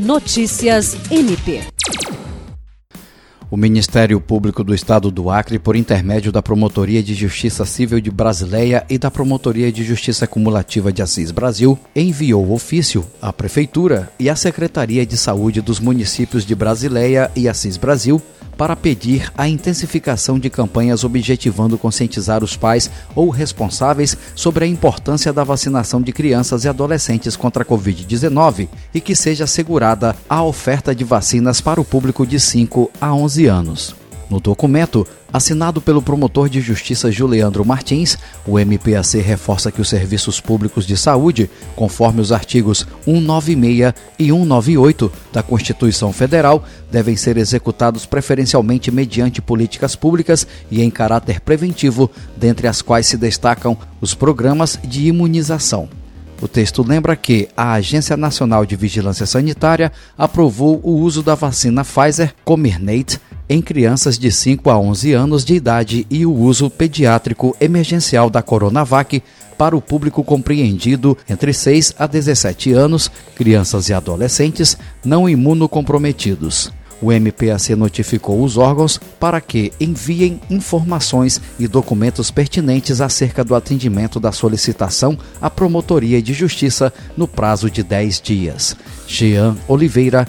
Notícias MP. O Ministério Público do Estado do Acre, por intermédio da Promotoria de Justiça Civil de Brasileia e da Promotoria de Justiça Cumulativa de Assis Brasil, enviou ofício à Prefeitura e à Secretaria de Saúde dos municípios de Brasileia e Assis Brasil para pedir a intensificação de campanhas objetivando conscientizar os pais ou responsáveis sobre a importância da vacinação de crianças e adolescentes contra a Covid-19 e que seja assegurada a oferta de vacinas para o público de 5 a 11 anos. No documento, assinado pelo promotor de justiça Juliandro Martins, o MPAC reforça que os serviços públicos de saúde, conforme os artigos 196 e 198 da Constituição Federal, devem ser executados preferencialmente mediante políticas públicas e em caráter preventivo, dentre as quais se destacam os programas de imunização. O texto lembra que a Agência Nacional de Vigilância Sanitária aprovou o uso da vacina Pfizer Comirnaty em crianças de 5 a 11 anos de idade e o uso pediátrico emergencial da Coronavac para o público compreendido entre 6 a 17 anos, crianças e adolescentes não imunocomprometidos. O MPAC notificou os órgãos para que enviem informações e documentos pertinentes acerca do atendimento da solicitação à Promotoria de Justiça no prazo de 10 dias. Jean Oliveira,